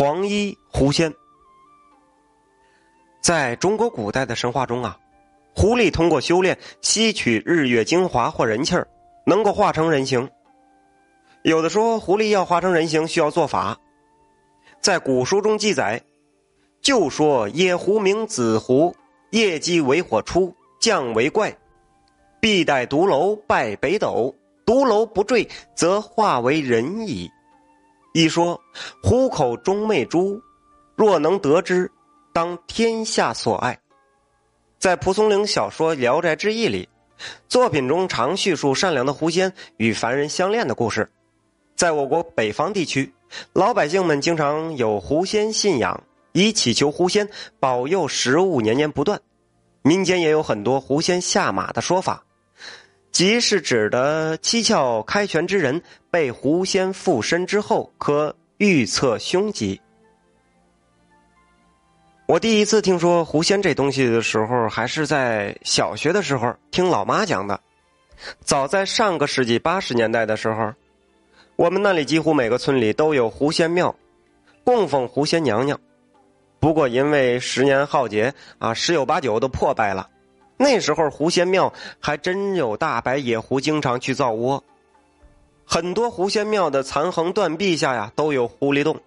黄衣狐仙。在中国古代的神话中啊，狐狸通过修炼吸取日月精华或人气儿，能够化成人形。有的说狐狸要化成人形需要做法，在古书中记载，就说野狐名子狐，夜鸡为火出，降为怪，必待独楼拜北斗，独楼不坠，则化为人矣。一说虎口中媚珠，若能得之，当天下所爱。在蒲松龄小说《聊斋志异》里，作品中常叙述善良的狐仙与凡人相恋的故事。在我国北方地区，老百姓们经常有狐仙信仰，以祈求狐仙保佑食物年年不断。民间也有很多狐仙下马的说法。即是指的七窍开全之人被狐仙附身之后，可预测凶吉。我第一次听说狐仙这东西的时候，还是在小学的时候听老妈讲的。早在上个世纪八十年代的时候，我们那里几乎每个村里都有狐仙庙，供奉狐仙娘娘。不过因为十年浩劫啊，十有八九都破败了。那时候狐仙庙还真有大白野狐经常去造窝，很多狐仙庙的残垣断壁下呀都有狐狸洞，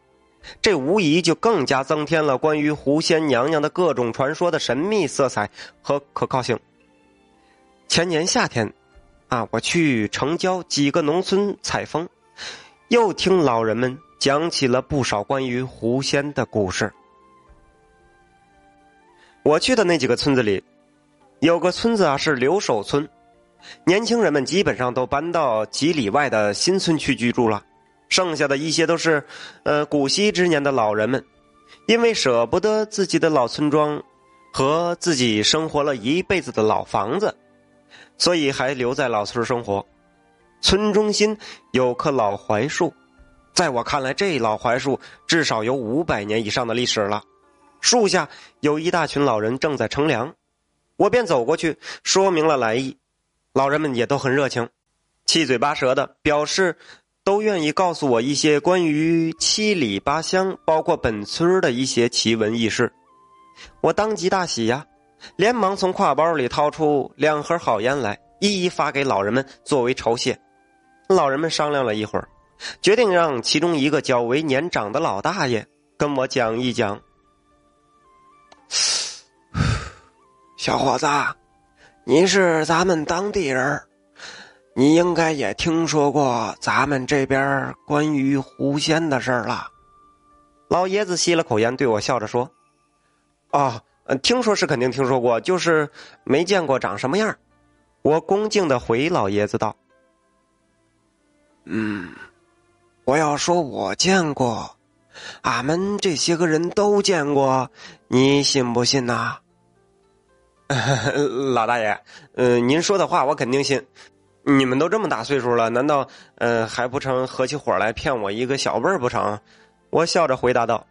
这无疑就更加增添了关于狐仙娘娘的各种传说的神秘色彩和可靠性。前年夏天，啊，我去城郊几个农村采风，又听老人们讲起了不少关于狐仙的故事。我去的那几个村子里。有个村子啊，是留守村，年轻人们基本上都搬到几里外的新村去居住了，剩下的一些都是，呃，古稀之年的老人们，因为舍不得自己的老村庄和自己生活了一辈子的老房子，所以还留在老村生活。村中心有棵老槐树，在我看来，这老槐树至少有五百年以上的历史了。树下有一大群老人正在乘凉。我便走过去，说明了来意，老人们也都很热情，七嘴八舌的表示都愿意告诉我一些关于七里八乡，包括本村的一些奇闻异事。我当即大喜呀，连忙从挎包里掏出两盒好烟来，一一发给老人们作为酬谢。老人们商量了一会儿，决定让其中一个较为年长的老大爷跟我讲一讲。小伙子，你是咱们当地人，你应该也听说过咱们这边关于狐仙的事儿了。老爷子吸了口烟，对我笑着说：“哦，听说是肯定听说过，就是没见过长什么样。”我恭敬的回老爷子道：“嗯，我要说我见过，俺们这些个人都见过，你信不信呐？” 老大爷，嗯，您说的话我肯定信。你们都这么大岁数了，难道嗯还不成合起伙来骗我一个小辈儿不成？我笑着回答道：“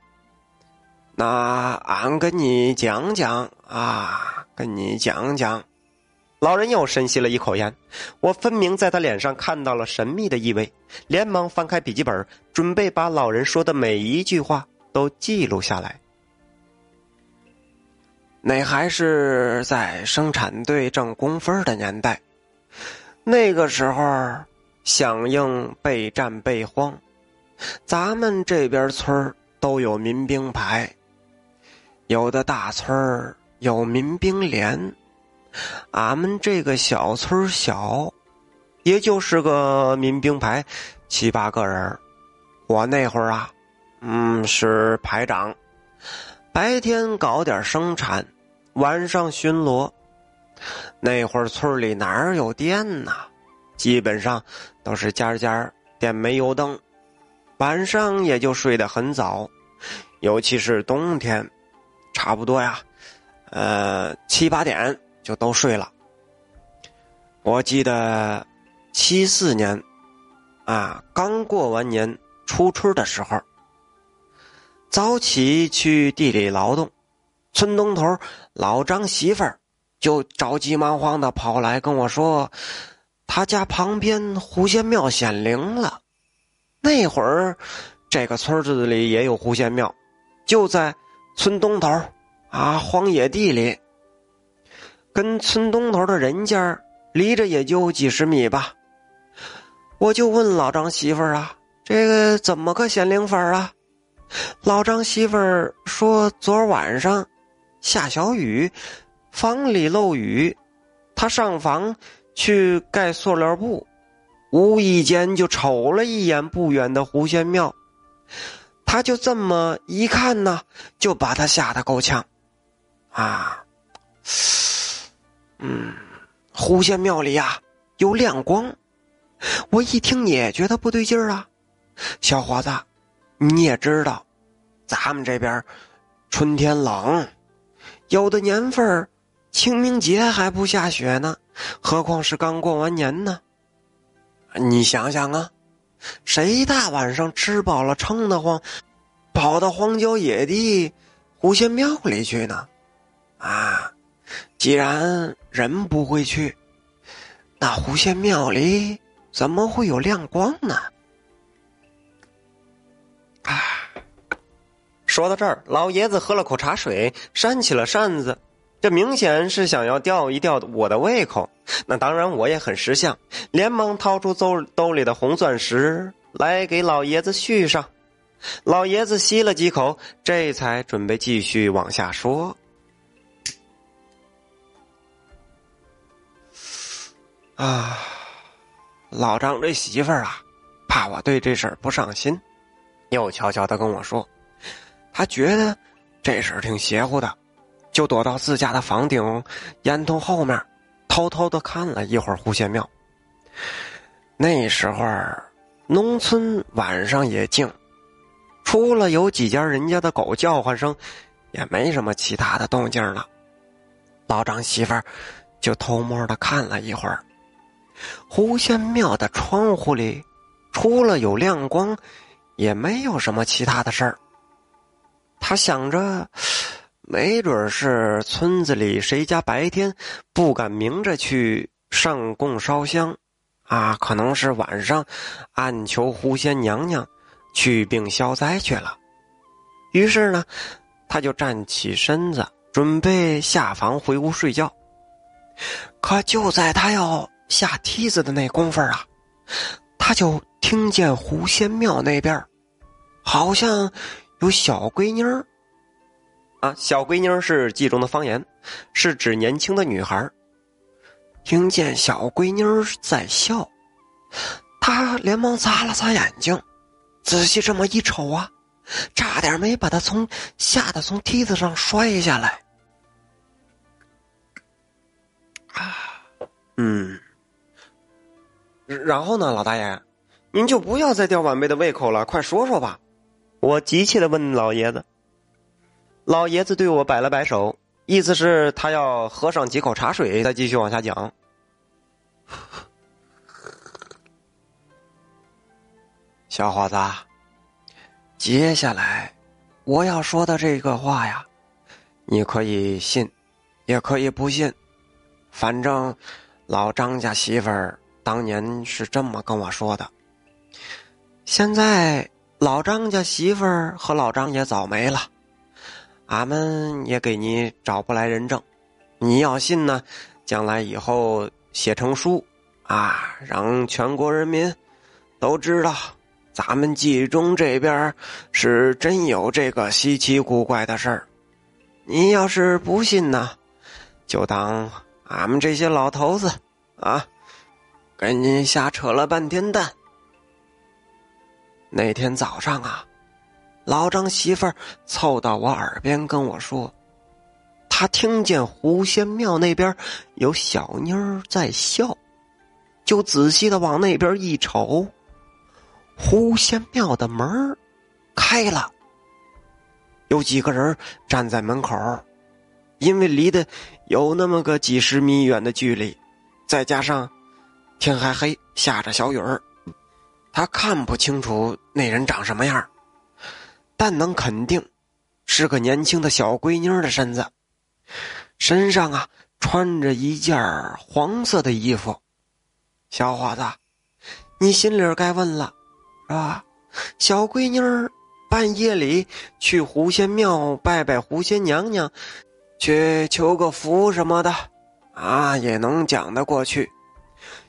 那俺跟你讲讲啊，跟你讲讲。”老人又深吸了一口烟，我分明在他脸上看到了神秘的意味，连忙翻开笔记本，准备把老人说的每一句话都记录下来。那还是在生产队挣工分的年代，那个时候响应备战备荒，咱们这边村都有民兵排，有的大村有民兵连，俺们这个小村小，也就是个民兵排七八个人我那会儿啊，嗯，是排长。白天搞点生产，晚上巡逻。那会儿村里哪有电呐？基本上都是家家点煤油灯，晚上也就睡得很早，尤其是冬天，差不多呀，呃七八点就都睡了。我记得七四年啊，刚过完年初春的时候。早起去地里劳动，村东头老张媳妇儿就着急忙慌的跑来跟我说，他家旁边狐仙庙显灵了。那会儿这个村子里也有狐仙庙，就在村东头啊荒野地里。跟村东头的人家离着也就几十米吧。我就问老张媳妇儿啊，这个怎么个显灵法啊？老张媳妇儿说，昨晚上下小雨，房里漏雨，他上房去盖塑料布，无意间就瞅了一眼不远的狐仙庙，他就这么一看呢，就把他吓得够呛，啊，嗯，狐仙庙里呀有亮光，我一听也觉得不对劲儿啊，小伙子。你也知道，咱们这边春天冷，有的年份清明节还不下雪呢，何况是刚过完年呢？你想想啊，谁大晚上吃饱了撑得慌，跑到荒郊野地狐仙庙里去呢？啊，既然人不会去，那狐仙庙里怎么会有亮光呢？啊！说到这儿，老爷子喝了口茶水，扇起了扇子，这明显是想要吊一吊我的胃口。那当然，我也很识相，连忙掏出兜兜里的红钻石来给老爷子续上。老爷子吸了几口，这才准备继续往下说。啊，老张这媳妇儿啊，怕我对这事儿不上心。又悄悄的跟我说，他觉得这事儿挺邪乎的，就躲到自家的房顶烟囱后面，偷偷的看了一会儿狐仙庙。那时候农村晚上也静，除了有几家人家的狗叫唤声，也没什么其他的动静了。老张媳妇儿就偷摸的看了一会儿，狐仙庙的窗户里，除了有亮光。也没有什么其他的事儿。他想着，没准是村子里谁家白天不敢明着去上供烧香，啊，可能是晚上暗求狐仙娘娘去病消灾去了。于是呢，他就站起身子，准备下房回屋睡觉。可就在他要下梯子的那功夫啊，他就。听见狐仙庙那边，好像有小闺妮儿。啊，小闺妮儿是冀中的方言，是指年轻的女孩听见小闺妮儿在笑，他连忙擦了擦眼睛，仔细这么一瞅啊，差点没把他从吓得从梯子上摔下来。啊，嗯，然后呢，老大爷？您就不要再吊晚辈的胃口了，快说说吧！我急切的问老爷子。老爷子对我摆了摆手，意思是他要喝上几口茶水，再继续往下讲。小伙子，接下来我要说的这个话呀，你可以信，也可以不信，反正老张家媳妇儿当年是这么跟我说的。现在老张家媳妇儿和老张也早没了，俺们也给你找不来人证。你要信呢，将来以后写成书，啊，让全国人民都知道，咱们冀中这边是真有这个稀奇古怪的事儿。你要是不信呢，就当俺们这些老头子啊，跟您瞎扯了半天蛋。那天早上啊，老张媳妇儿凑到我耳边跟我说，他听见狐仙庙那边有小妮儿在笑，就仔细的往那边一瞅，狐仙庙的门开了，有几个人站在门口，因为离得有那么个几十米远的距离，再加上天还黑，下着小雨儿。他看不清楚那人长什么样，但能肯定是个年轻的小闺妮的身子，身上啊穿着一件黄色的衣服。小伙子，你心里该问了，是吧？小闺女儿半夜里去狐仙庙拜拜狐仙娘娘，去求个福什么的，啊，也能讲得过去。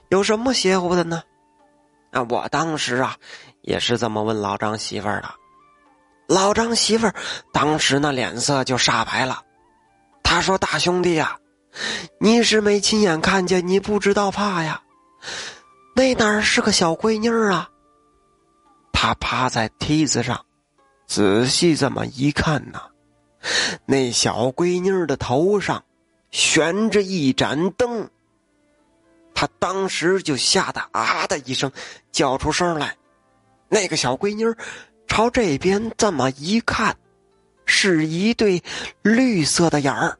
有什么邪乎的呢？啊，我当时啊，也是这么问老张媳妇儿的。老张媳妇儿当时那脸色就煞白了。他说：“大兄弟呀，你是没亲眼看见，你不知道怕呀。那哪儿是个小闺女啊？他趴在梯子上，仔细这么一看呐，那小闺女的头上悬着一盏灯。”他当时就吓得啊的一声叫出声来，那个小闺女朝这边这么一看，是一对绿色的眼儿，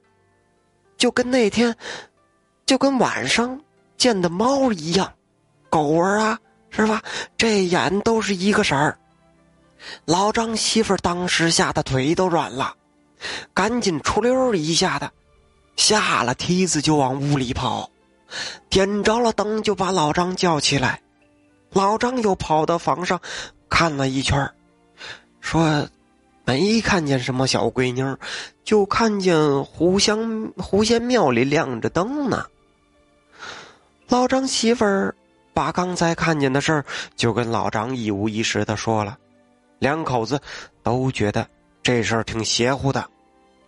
就跟那天，就跟晚上见的猫一样，狗儿啊，是吧？这眼都是一个色儿。老张媳妇当时吓得腿都软了，赶紧出溜一下的，下了梯子就往屋里跑。点着了灯，就把老张叫起来。老张又跑到房上，看了一圈，说：“没看见什么小闺女，就看见狐香狐仙庙里亮着灯呢。”老张媳妇儿把刚才看见的事儿就跟老张一五一十的说了，两口子都觉得这事儿挺邪乎的，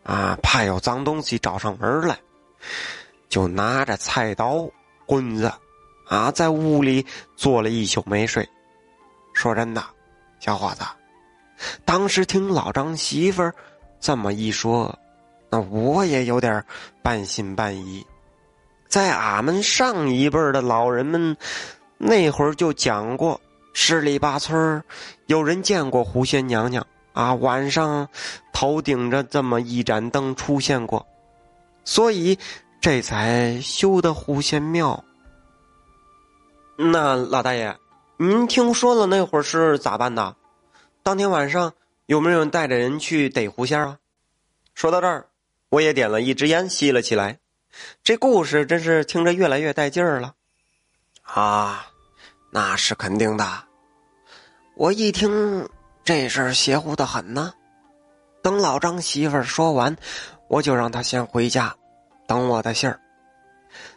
啊，怕有脏东西找上门来。就拿着菜刀、棍子，啊，在屋里坐了一宿没睡。说真的，小伙子，当时听老张媳妇儿这么一说，那我也有点半信半疑。在俺们上一辈的老人们那会儿就讲过，十里八村有人见过狐仙娘娘啊，晚上头顶着这么一盏灯出现过，所以。这才修的狐仙庙。那老大爷，您听说了那会儿是咋办的？当天晚上有没有人带着人去逮狐仙啊？说到这儿，我也点了一支烟吸了起来。这故事真是听着越来越带劲儿了。啊，那是肯定的。我一听这事儿邪乎的很呢。等老张媳妇儿说完，我就让他先回家。等我的信儿，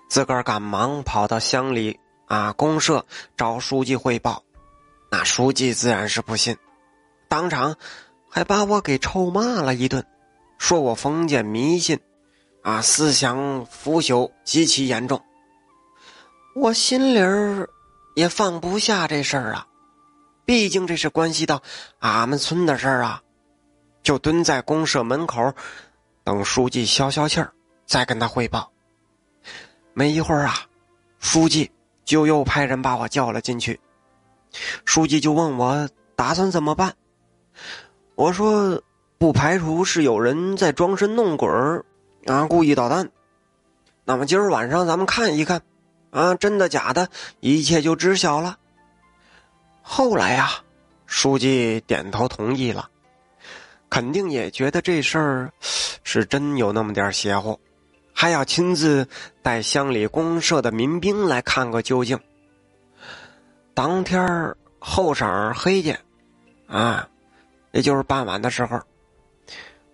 自个儿赶忙跑到乡里啊公社找书记汇报，那书记自然是不信，当场还把我给臭骂了一顿，说我封建迷信，啊思想腐朽极其严重。我心里儿也放不下这事儿啊，毕竟这是关系到俺们村的事儿啊，就蹲在公社门口等书记消消气儿。再跟他汇报。没一会儿啊，书记就又派人把我叫了进去。书记就问我打算怎么办。我说不排除是有人在装神弄鬼啊，故意捣蛋。那么今儿晚上咱们看一看，啊，真的假的，一切就知晓了。后来呀，书记点头同意了，肯定也觉得这事儿是真有那么点邪乎。还要亲自带乡里公社的民兵来看个究竟。当天后晌黑天，啊，也就是傍晚的时候，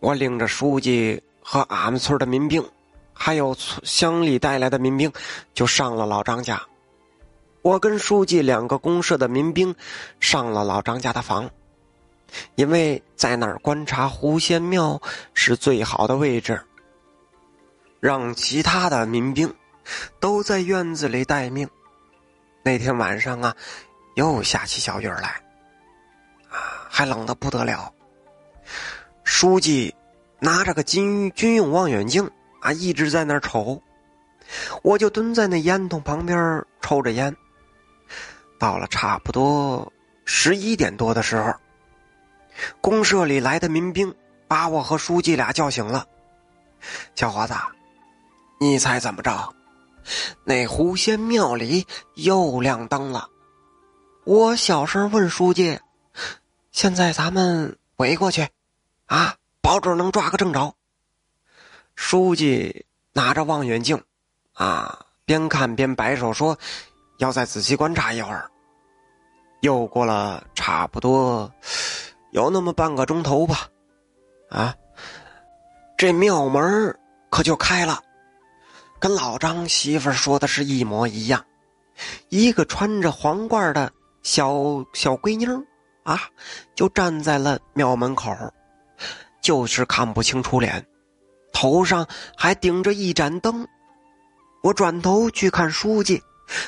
我领着书记和俺们村的民兵，还有乡里带来的民兵，就上了老张家。我跟书记两个公社的民兵上了老张家的房，因为在那儿观察狐仙庙是最好的位置。让其他的民兵都在院子里待命。那天晚上啊，又下起小雨来，啊，还冷的不得了。书记拿着个军军用望远镜啊，一直在那儿瞅。我就蹲在那烟囱旁边抽着烟。到了差不多十一点多的时候，公社里来的民兵把我和书记俩叫醒了，小伙子。你猜怎么着？那狐仙庙里又亮灯了。我小声问书记：“现在咱们围过去，啊，保准能抓个正着。”书记拿着望远镜，啊，边看边摆手说：“要再仔细观察一会儿。”又过了差不多有那么半个钟头吧，啊，这庙门可就开了，跟老张媳妇说的是一模一样，一个穿着黄褂的小小闺妞啊，就站在了庙门口，就是看不清楚脸，头上还顶着一盏灯。我转头去看书记，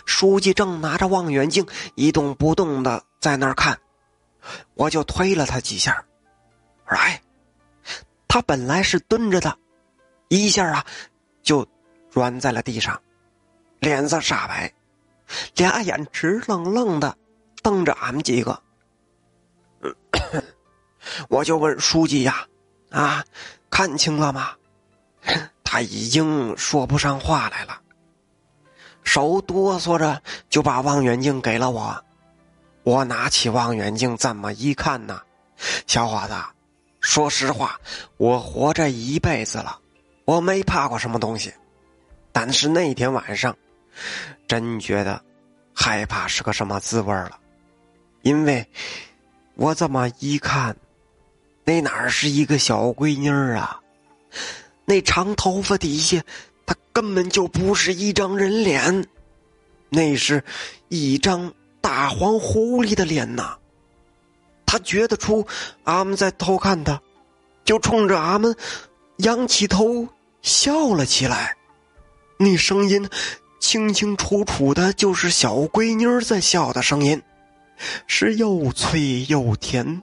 书记正拿着望远镜一动不动的在那儿看，我就推了他几下，来，他本来是蹲着的，一下啊，就软在了地上，脸色煞白，俩眼直愣愣的瞪着俺们几个。我就问书记呀，啊，看清了吗？他已经说不上话来了。手哆嗦着就把望远镜给了我，我拿起望远镜这么一看呢，小伙子，说实话，我活这一辈子了，我没怕过什么东西，但是那天晚上，真觉得害怕是个什么滋味了，因为我这么一看，那哪是一个小闺妮儿啊，那长头发底下。他根本就不是一张人脸，那是一张大黄狐狸的脸呐！他觉得出俺们在偷看他，就冲着俺们仰起头笑了起来。那声音清清楚楚的，就是小闺女在笑的声音，是又脆又甜。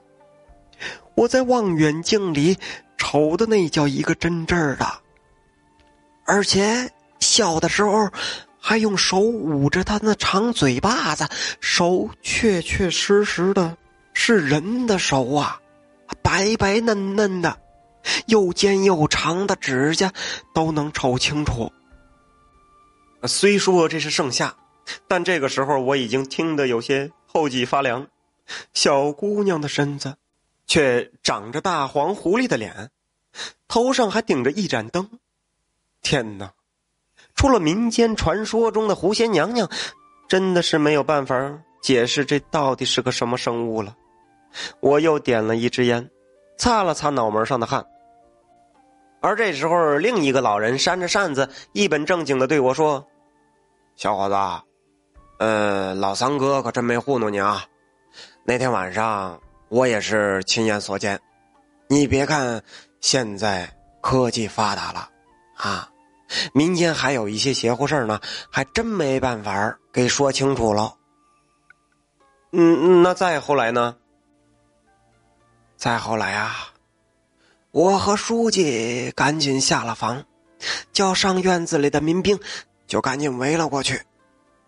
我在望远镜里瞅的那叫一个真真儿的。而且笑的时候，还用手捂着他那长嘴巴子，手确确实实的是人的手啊，白白嫩嫩的，又尖又长的指甲都能瞅清楚。虽说这是盛夏，但这个时候我已经听得有些后脊发凉。小姑娘的身子，却长着大黄狐狸的脸，头上还顶着一盏灯。天哪！除了民间传说中的狐仙娘娘，真的是没有办法解释这到底是个什么生物了。我又点了一支烟，擦了擦脑门上的汗。而这时候，另一个老人扇着扇子，一本正经的对我说：“小伙子，呃，老三哥可真没糊弄你啊！那天晚上我也是亲眼所见。你别看现在科技发达了，啊。”民间还有一些邪乎事儿呢，还真没办法给说清楚了。嗯，那再后来呢？再后来啊，我和书记赶紧下了房，叫上院子里的民兵就赶紧围了过去。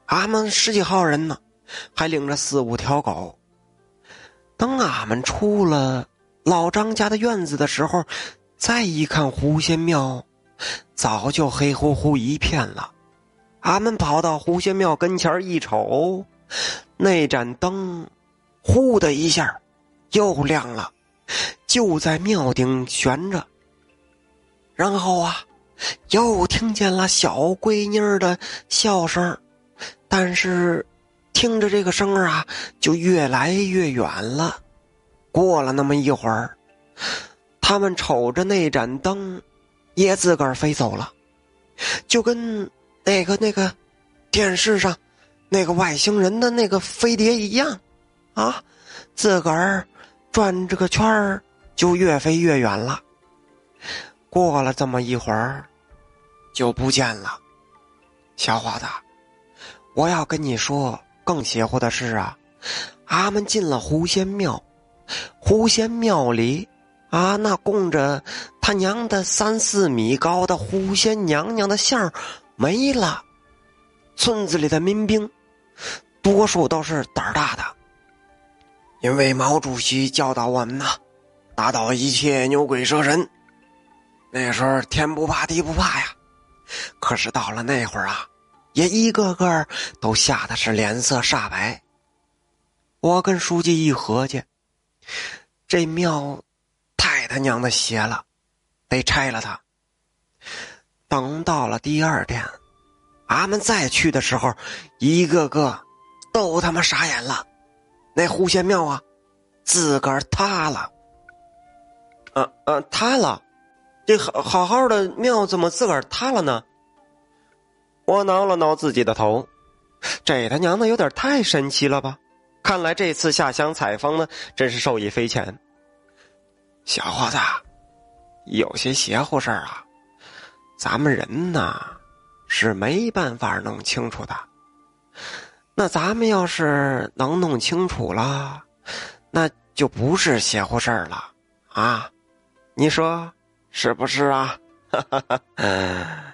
俺们十几号人呢，还领着四五条狗。等俺们出了老张家的院子的时候，再一看狐仙庙。早就黑乎乎一片了，俺们跑到狐仙庙跟前一瞅，那盏灯，呼的一下，又亮了，就在庙顶悬着。然后啊，又听见了小闺妮儿的笑声，但是听着这个声啊，就越来越远了。过了那么一会儿，他们瞅着那盏灯。也自个儿飞走了，就跟那个那个电视上那个外星人的那个飞碟一样，啊，自个儿转这个圈儿就越飞越远了。过了这么一会儿，就不见了。小伙子，我要跟你说更邪乎的事啊！俺们进了狐仙庙，狐仙庙里。啊，那供着他娘的三四米高的狐仙娘娘的像没了。村子里的民兵，多数都是胆儿大的，因为毛主席教导我们呐，打倒一切牛鬼蛇神。那时候天不怕地不怕呀，可是到了那会儿啊，也一个个都吓得是脸色煞白。我跟书记一合计，这庙太。他娘的邪了，得拆了他。等到了第二天，俺们再去的时候，一个个都他妈傻眼了。那狐仙庙啊，自个儿塌了。嗯嗯，塌了，这好好好的庙怎么自个儿塌了呢？我挠了挠自己的头，这他娘的有点太神奇了吧！看来这次下乡采风呢，真是受益匪浅。小伙子，有些邪乎事儿啊，咱们人呐是没办法弄清楚的。那咱们要是能弄清楚了，那就不是邪乎事儿了啊！你说是不是啊？哈哈哈